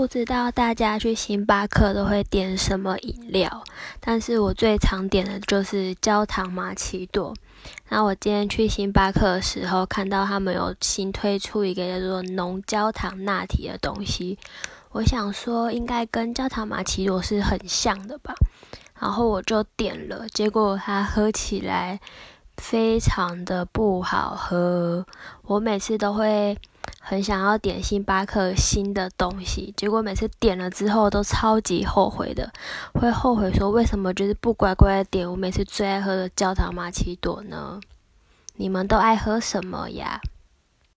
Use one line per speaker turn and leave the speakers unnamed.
不知道大家去星巴克都会点什么饮料，但是我最常点的就是焦糖玛奇朵。那我今天去星巴克的时候，看到他们有新推出一个叫做浓焦糖拿铁的东西，我想说应该跟焦糖玛奇朵是很像的吧，然后我就点了，结果它喝起来非常的不好喝，我每次都会。很想要点星巴克新的东西，结果每次点了之后都超级后悔的，会后悔说为什么就是不乖乖的点我每次最爱喝的焦糖玛奇朵呢？你们都爱喝什么呀？